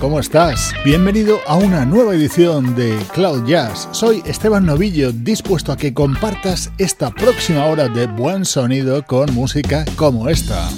¿Cómo estás? Bienvenido a una nueva edición de Cloud Jazz. Soy Esteban Novillo, dispuesto a que compartas esta próxima hora de buen sonido con música como esta.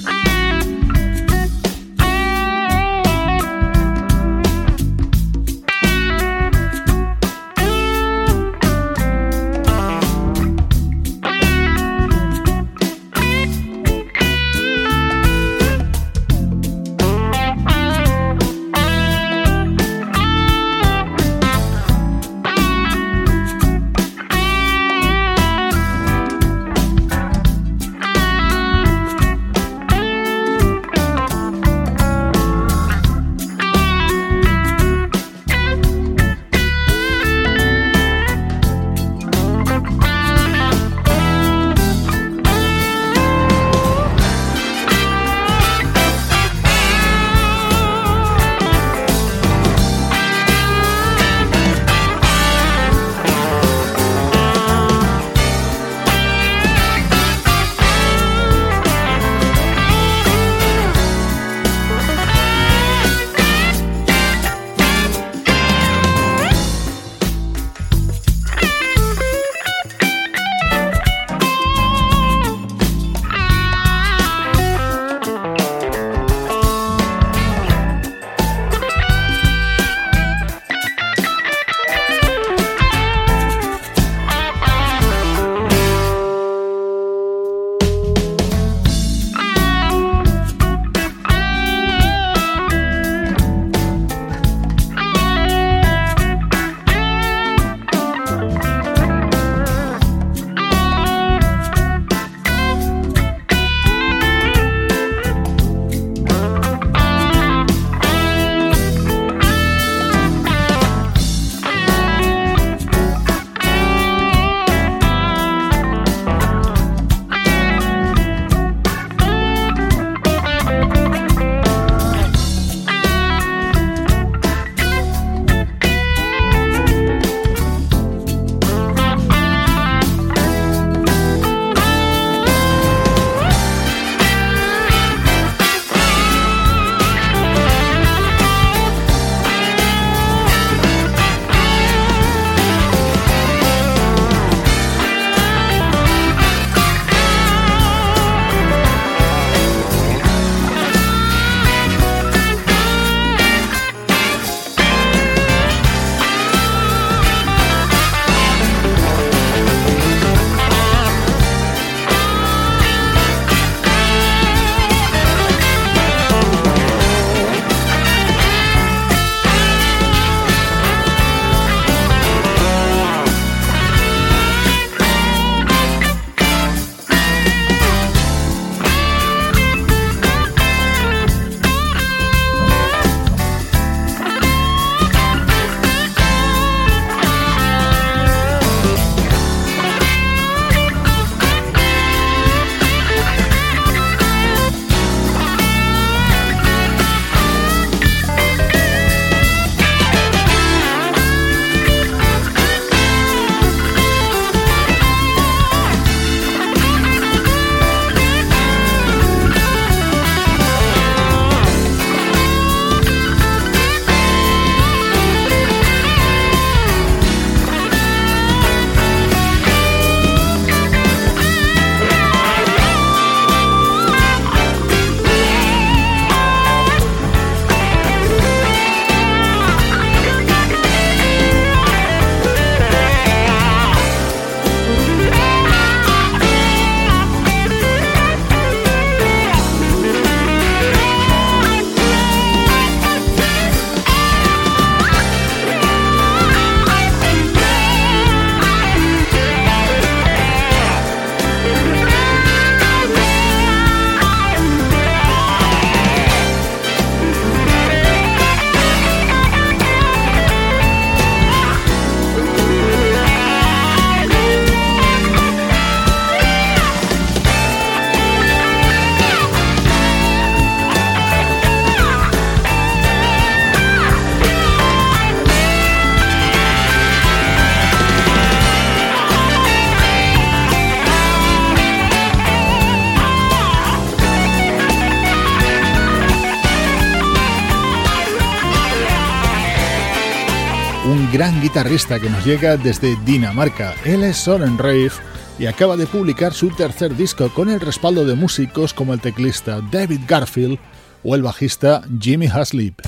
Guitarrista que nos llega desde Dinamarca. Él es Soren Reif y acaba de publicar su tercer disco con el respaldo de músicos como el teclista David Garfield o el bajista Jimmy Haslip.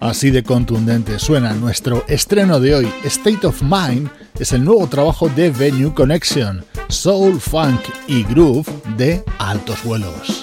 Así de contundente suena nuestro estreno de hoy. State of Mind es el nuevo trabajo de Venue Connection, Soul, Funk y Groove de altos vuelos.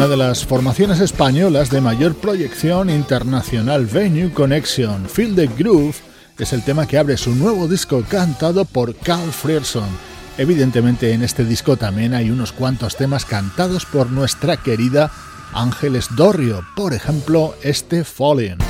Una de las formaciones españolas de mayor proyección internacional Venue Connection. Feel the Groove es el tema que abre su nuevo disco cantado por Carl Frierson. Evidentemente en este disco también hay unos cuantos temas cantados por nuestra querida Ángeles Dorrio, por ejemplo este Falling.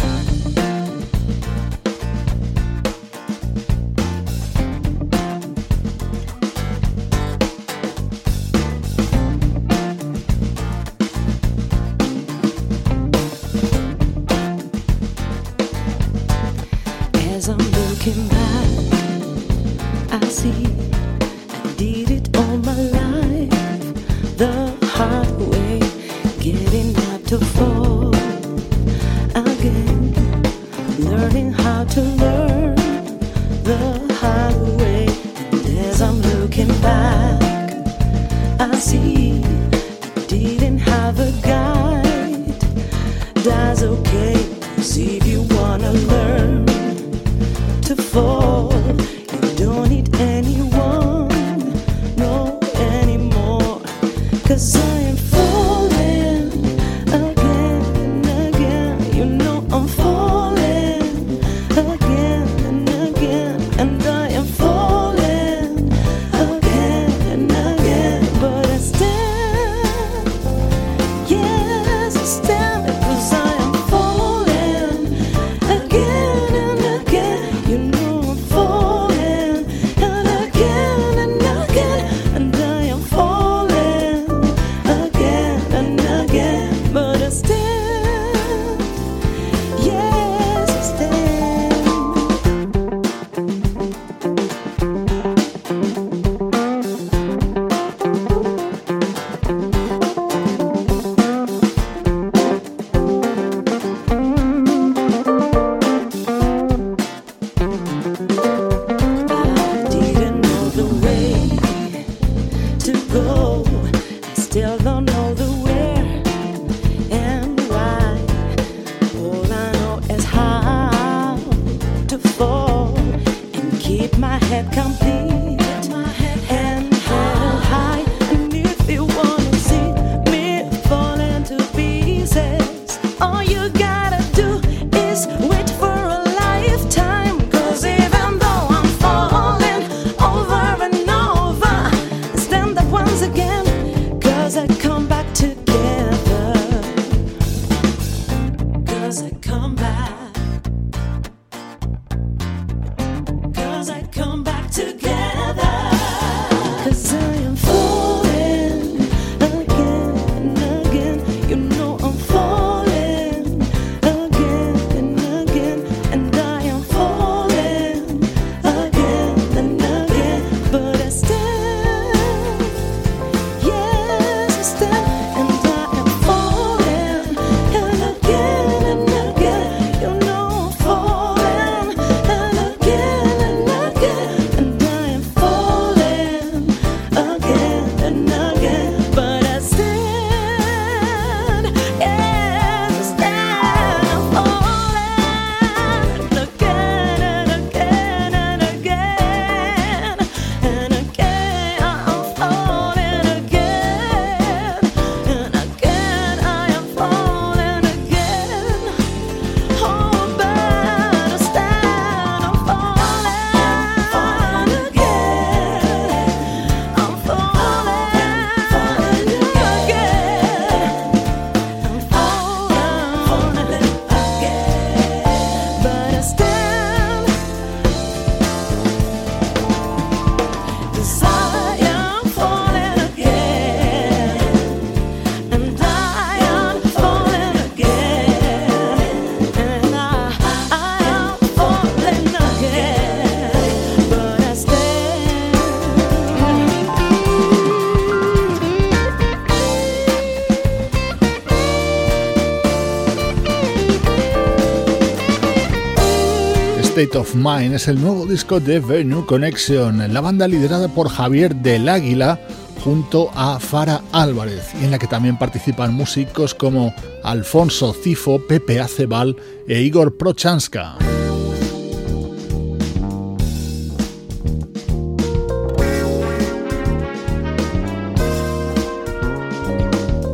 Of Mind es el nuevo disco de Venue Connection. La banda liderada por Javier del Águila junto a Fara Álvarez y en la que también participan músicos como Alfonso Cifo, Pepe Acebal e Igor Prochanska.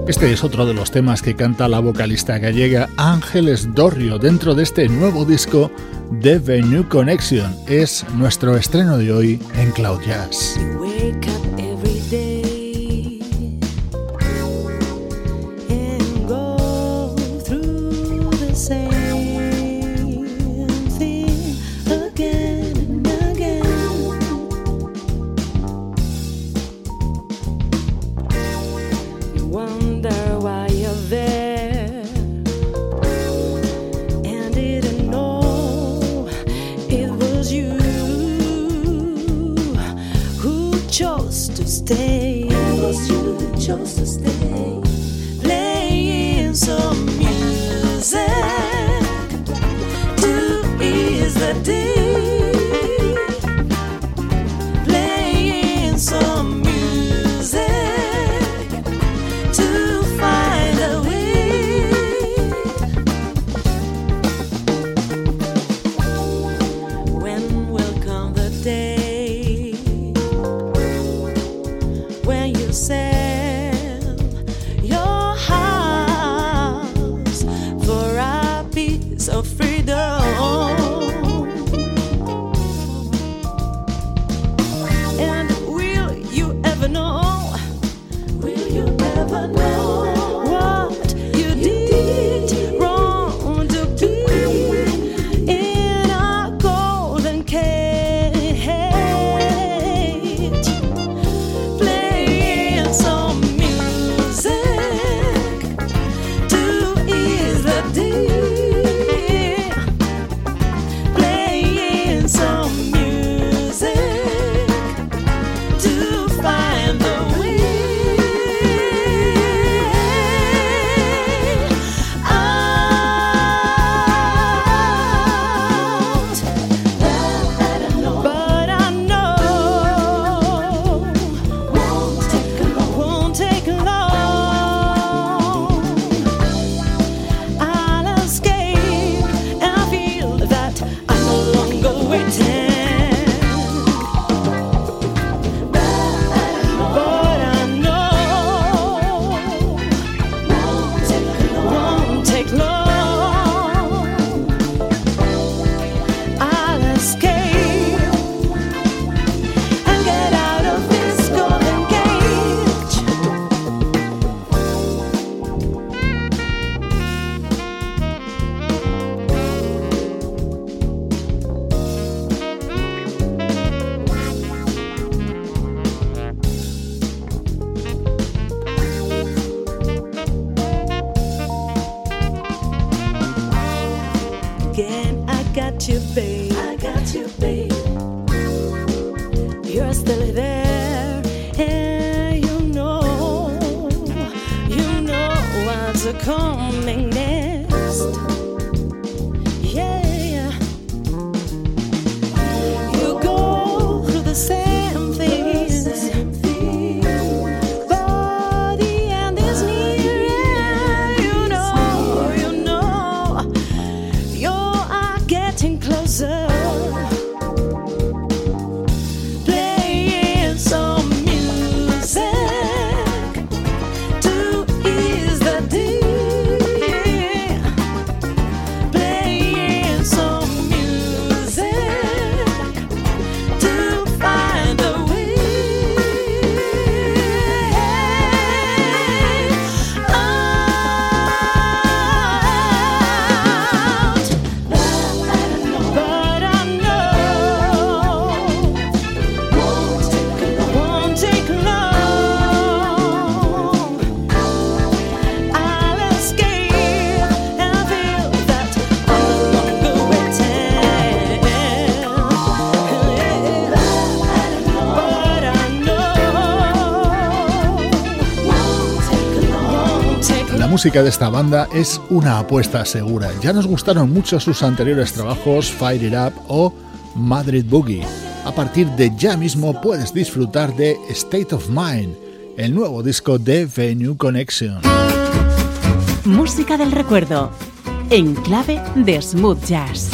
Este es otro de los temas que canta la vocalista gallega Ángeles Dorrio dentro de este nuevo disco de Venue Connection. Es nuestro estreno de hoy en Cloud Jazz. Música de esta banda es una apuesta segura. Ya nos gustaron mucho sus anteriores trabajos Fire It Up o Madrid Boogie. A partir de ya mismo puedes disfrutar de State of Mind, el nuevo disco de Venue Connection. Música del recuerdo, en clave de smooth jazz.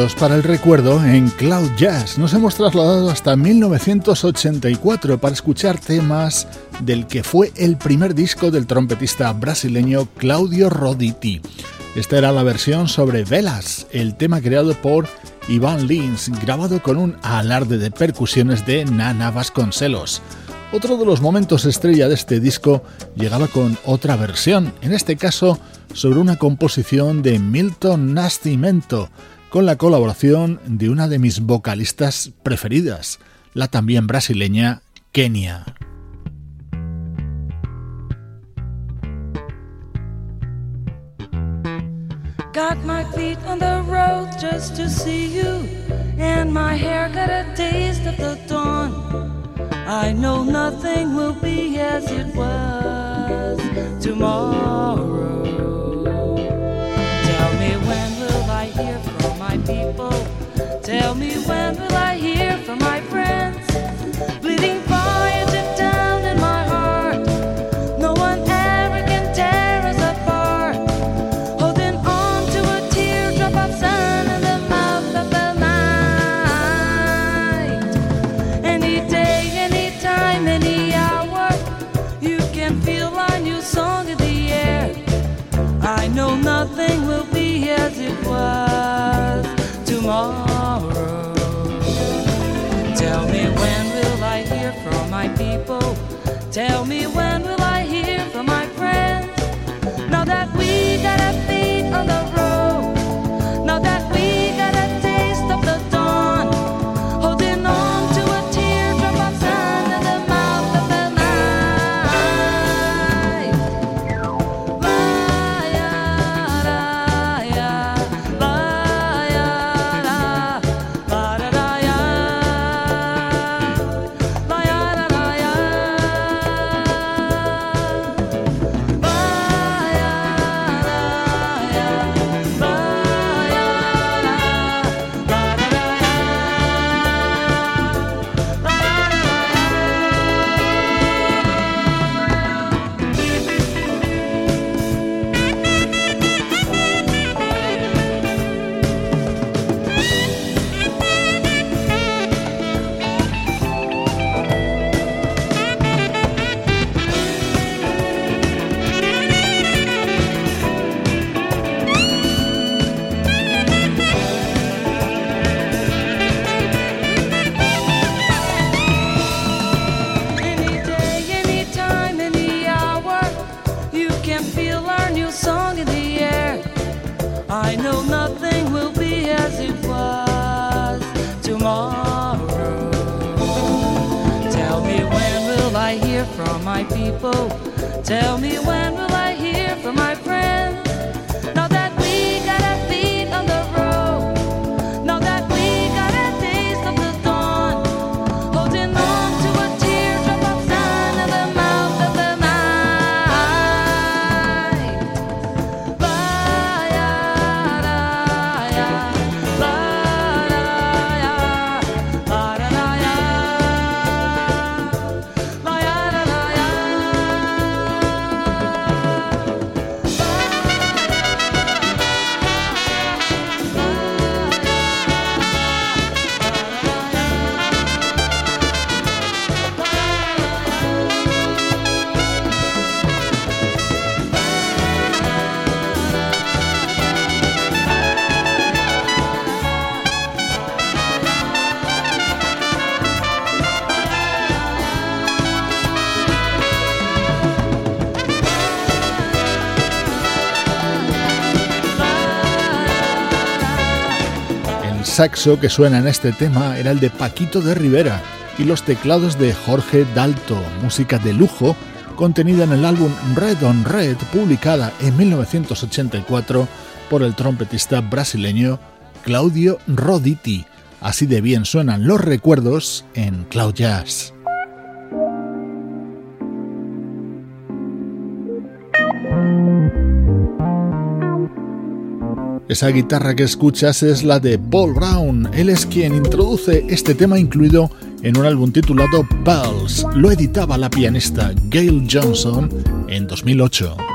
Para el recuerdo en Cloud Jazz. Nos hemos trasladado hasta 1984 para escuchar temas del que fue el primer disco del trompetista brasileño Claudio Roditi. Esta era la versión sobre Velas, el tema creado por Iván Lins, grabado con un alarde de percusiones de Nana Vasconcelos. Otro de los momentos estrella de este disco llegaba con otra versión, en este caso sobre una composición de Milton Nascimento, con la colaboración de una de mis vocalistas preferidas, la también brasileña Kenia. Got my feet on the road just to see you, and my hair got a taste of the dawn. I know nothing will be as it was tomorrow. People? Tell me when will I hear from my friends? Bleeding fire deep down in my heart. No one ever can tear us apart. Holding on to a teardrop of sun in the mouth of the night. Any day, any time, any hour, you can feel our new song in the air. I know nothing saxo que suena en este tema era el de Paquito de Rivera y los teclados de Jorge Dalto, música de lujo contenida en el álbum Red on Red, publicada en 1984 por el trompetista brasileño Claudio Roditi. Así de bien suenan los recuerdos en Cloud Jazz. Esa guitarra que escuchas es la de Paul Brown. Él es quien introduce este tema incluido en un álbum titulado Pulse. Lo editaba la pianista Gail Johnson en 2008.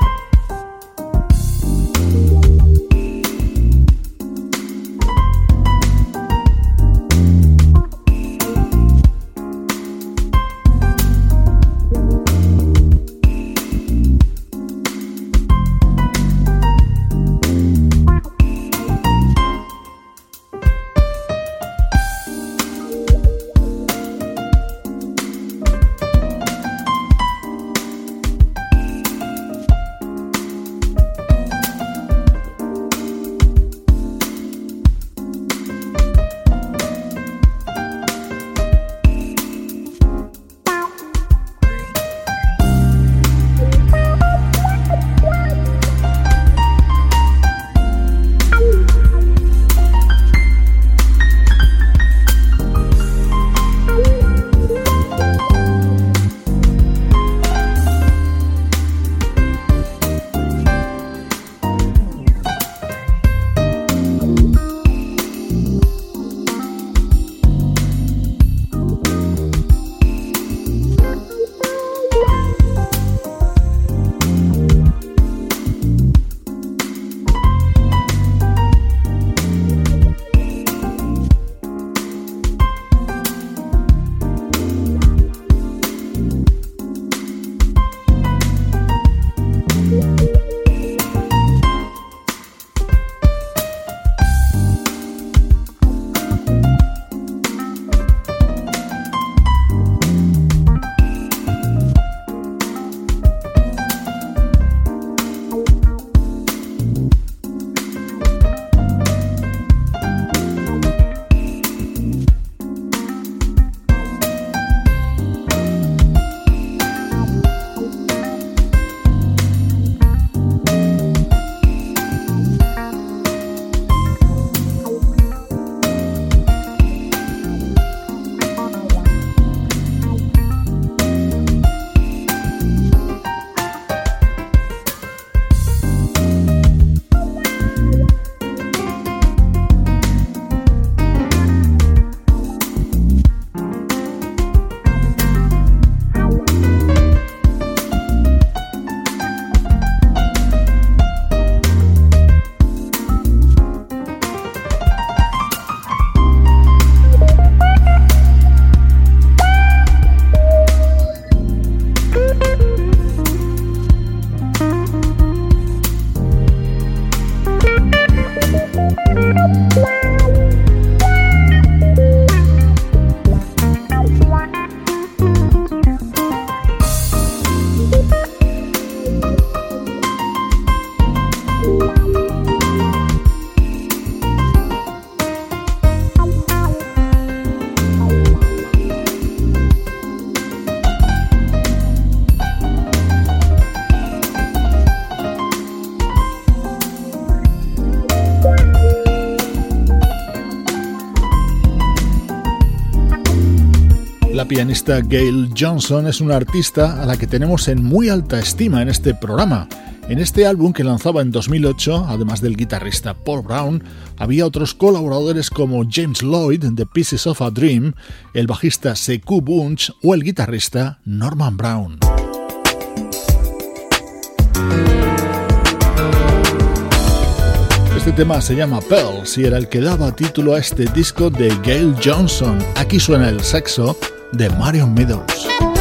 Pianista Gail Johnson es una artista a la que tenemos en muy alta estima en este programa. En este álbum que lanzaba en 2008, además del guitarrista Paul Brown, había otros colaboradores como James Lloyd de Pieces of a Dream, el bajista Sekou Bunch o el guitarrista Norman Brown. Este tema se llama Pearls y era el que daba título a este disco de Gail Johnson. Aquí suena el sexo de Marion Meadows.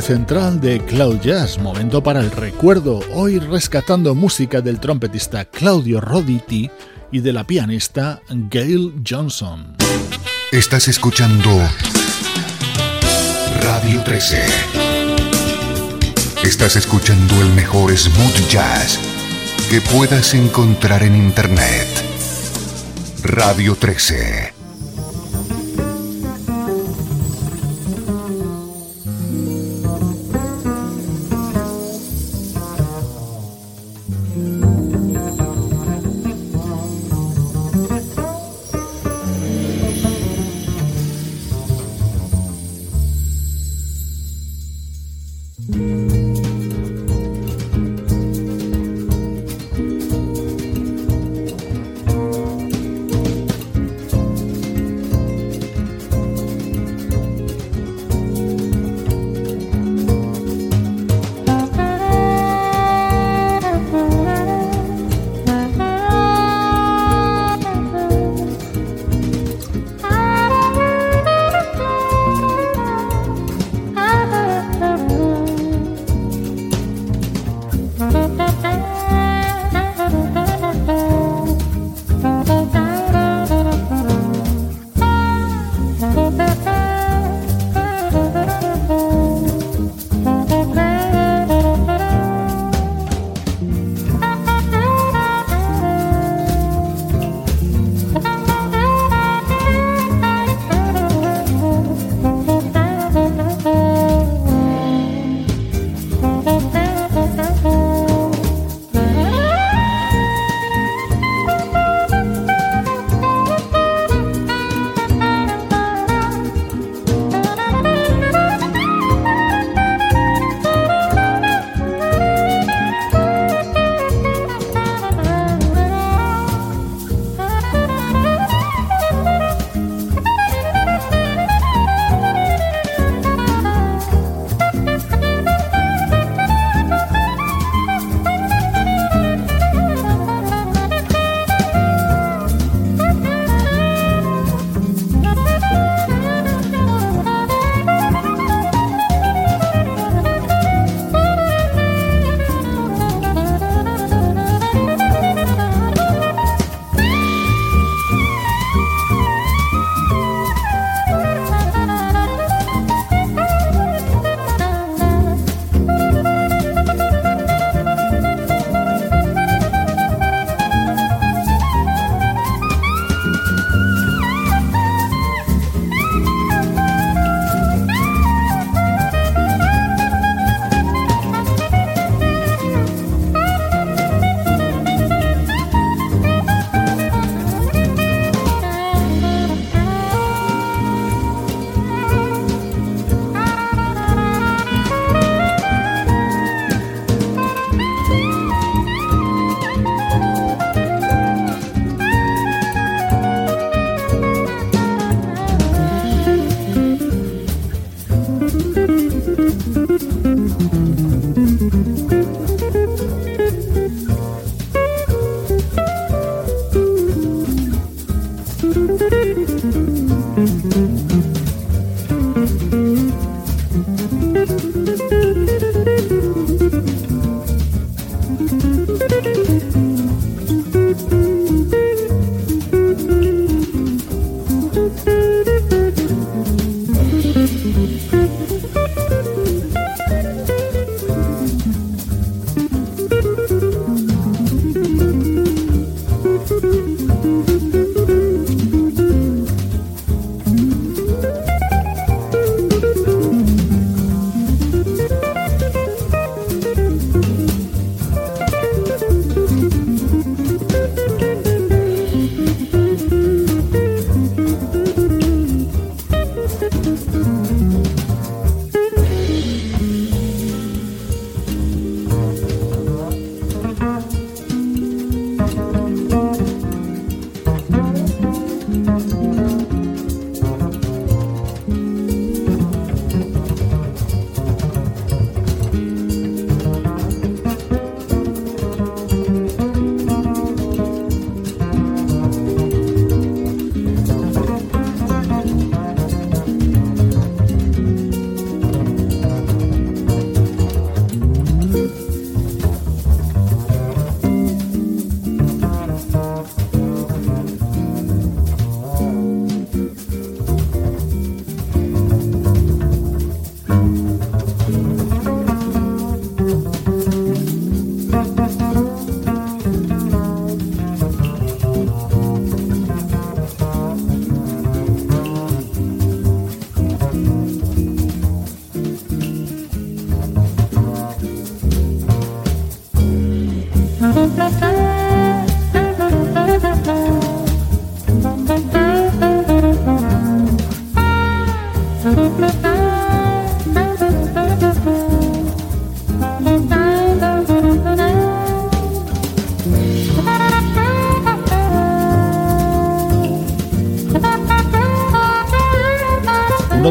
Central de Cloud Jazz, momento para el recuerdo, hoy rescatando música del trompetista Claudio Roditi y de la pianista Gail Johnson. Estás escuchando Radio 13. Estás escuchando el mejor smooth jazz que puedas encontrar en Internet. Radio 13.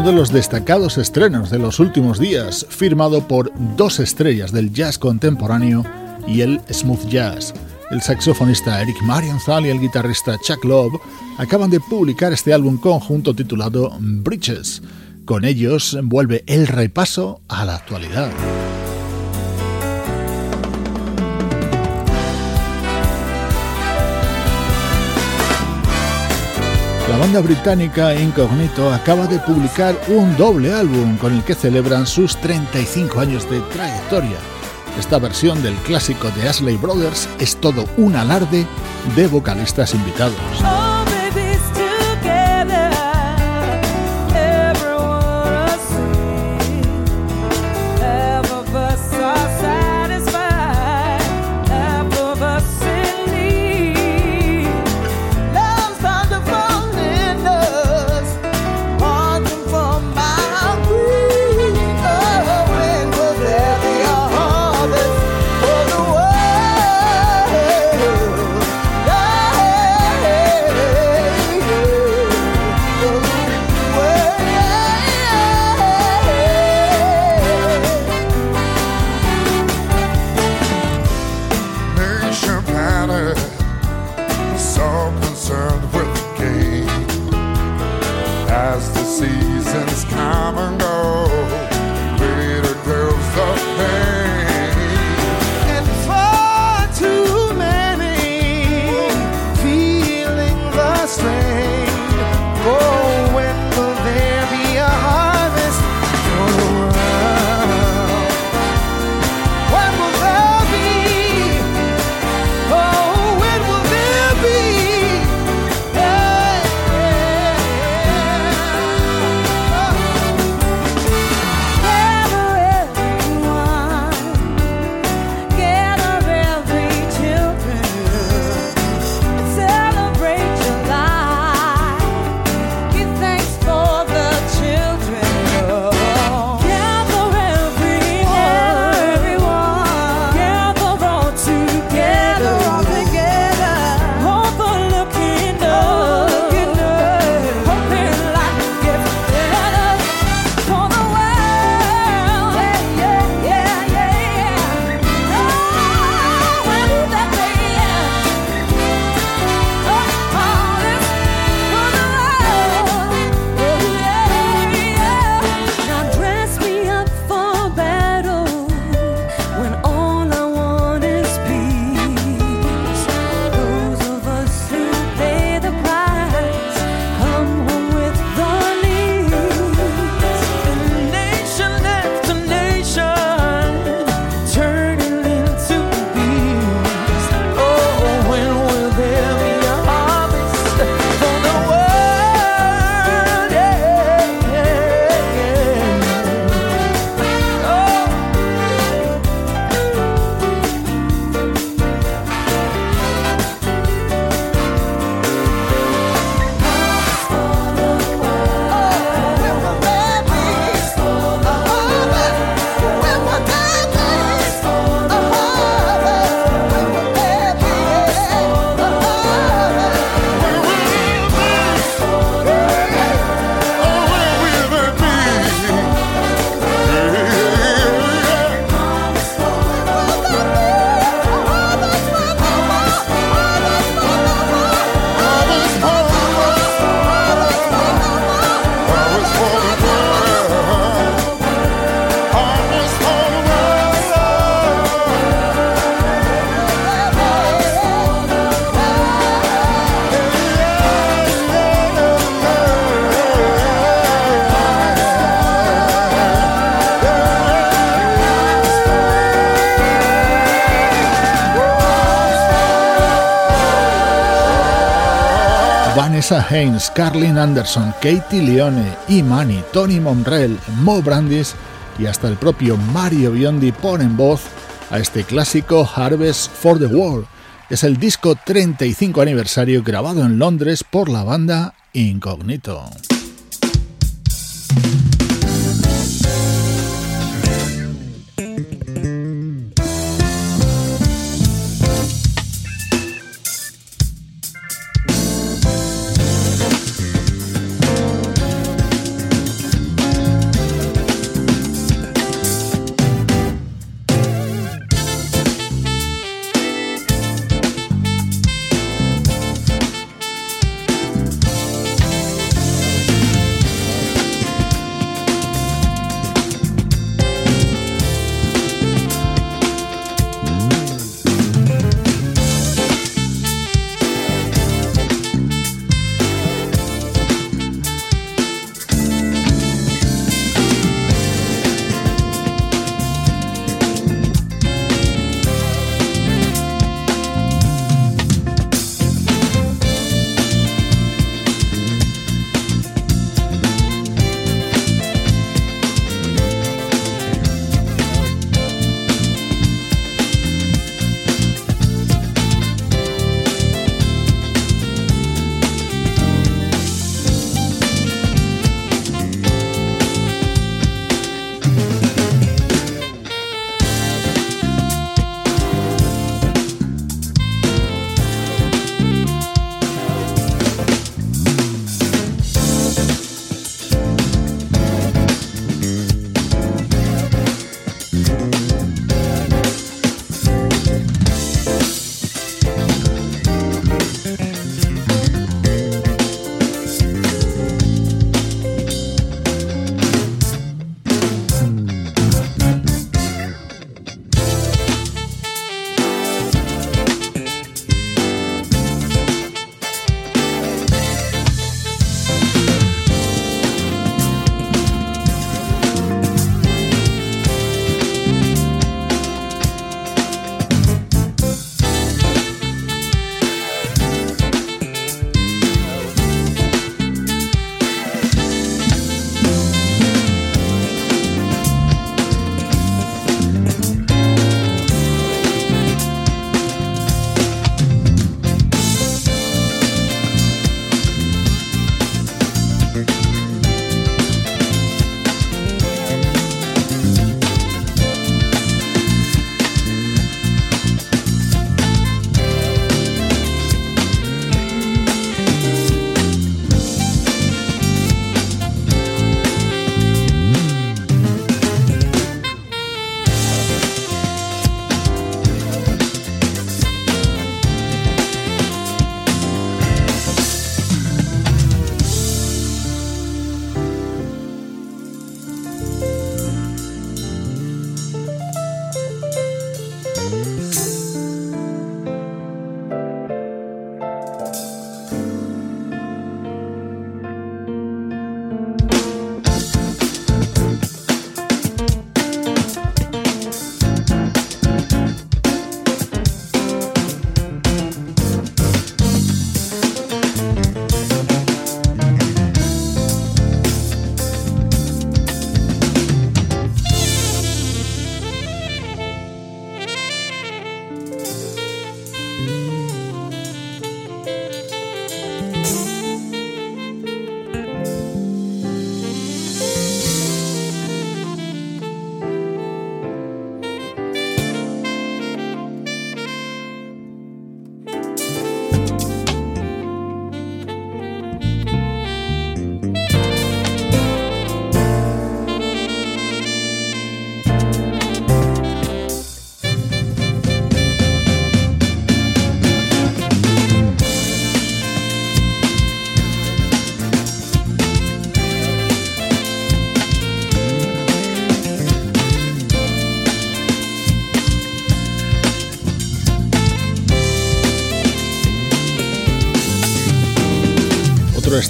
De los destacados estrenos de los últimos días, firmado por dos estrellas del jazz contemporáneo y el smooth jazz. El saxofonista Eric Marienthal y el guitarrista Chuck Love acaban de publicar este álbum conjunto titulado Bridges. Con ellos vuelve el repaso a la actualidad. La banda británica Incognito acaba de publicar un doble álbum con el que celebran sus 35 años de trayectoria. Esta versión del clásico de Ashley Brothers es todo un alarde de vocalistas invitados. Vanessa Haynes, Carlin Anderson, Katie Leone, Imani, Tony Monrell, Mo Brandis y hasta el propio Mario Biondi ponen voz a este clásico Harvest for the World. Es el disco 35 aniversario grabado en Londres por la banda Incognito.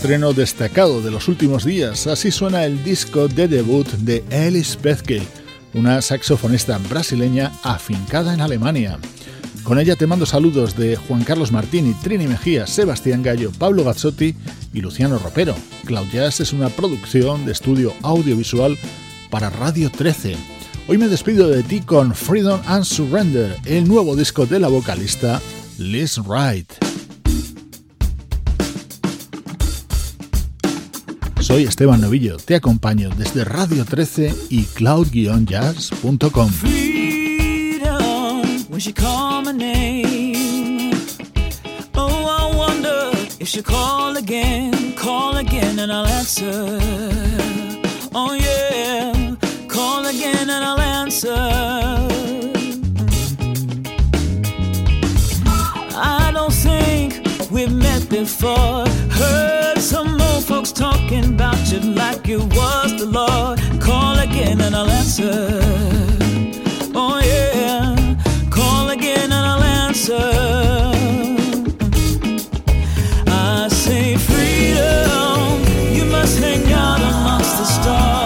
Estreno destacado de los últimos días. Así suena el disco de debut de Alice Pezke, una saxofonista brasileña afincada en Alemania. Con ella te mando saludos de Juan Carlos Martini, Trini Mejía, Sebastián Gallo, Pablo Gazzotti y Luciano Ropero. Cloud es una producción de estudio audiovisual para Radio 13. Hoy me despido de ti con Freedom and Surrender, el nuevo disco de la vocalista Liz Wright. Soy Esteban Novillo, te acompaño desde Radio 13 y cloud-jazz.com. Oh. Oh, yeah, call again and I'll answer. We've met before. Heard some more folks talking about you like it was the Lord. Call again and I'll answer. Oh, yeah, call again and I'll answer. I say, freedom, you must hang out amongst the stars.